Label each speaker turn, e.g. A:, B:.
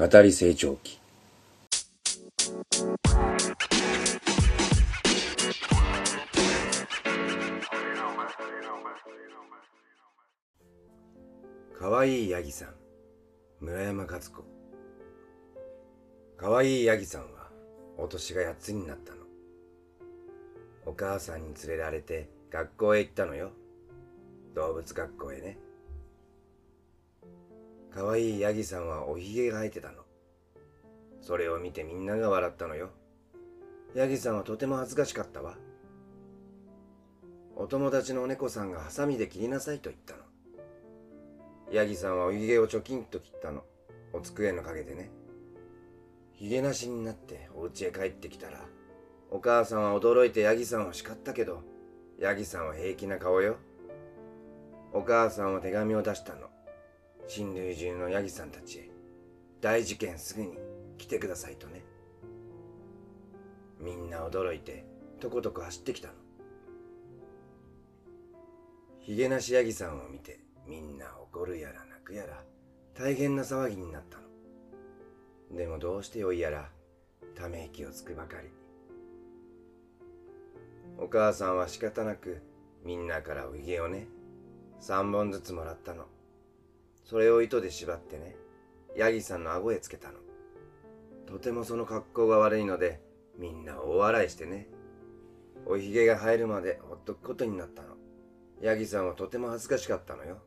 A: 語り成長期かわいいヤギさん村山勝子。かわいいヤギさんはお年が8つになったの。お母さんに連れられて学校へ行ったのよ。動物学校へね。かわいいヤギさんはおひげが生えてたの。それを見てみんなが笑ったのよ。ヤギさんはとても恥ずかしかったわ。お友達のお猫さんがハサミで切りなさいと言ったの。ヤギさんはおひげをチョキンと切ったの。お机の陰でね。ひげなしになってお家へ帰ってきたら、お母さんは驚いてヤギさんを叱ったけど、ヤギさんは平気な顔よ。お母さんは手紙を出したの。親類中のヤギさんたちへ、大事件すぐに来てくださいとね。みんな驚いて、とことこ走ってきたの。ヒゲなしヤギさんを見て、みんな怒るやら泣くやら、大変な騒ぎになったの。でもどうしてよいやら、ため息をつくばかり。お母さんは仕方なく、みんなからおひげをね、三本ずつもらったの。それを糸で縛ってね、ヤギさんの顎へつけたの。とてもその格好が悪いので、みんな大笑いしてね。おひげが生えるまでほっとくことになったの。ヤギさんはとても恥ずかしかったのよ。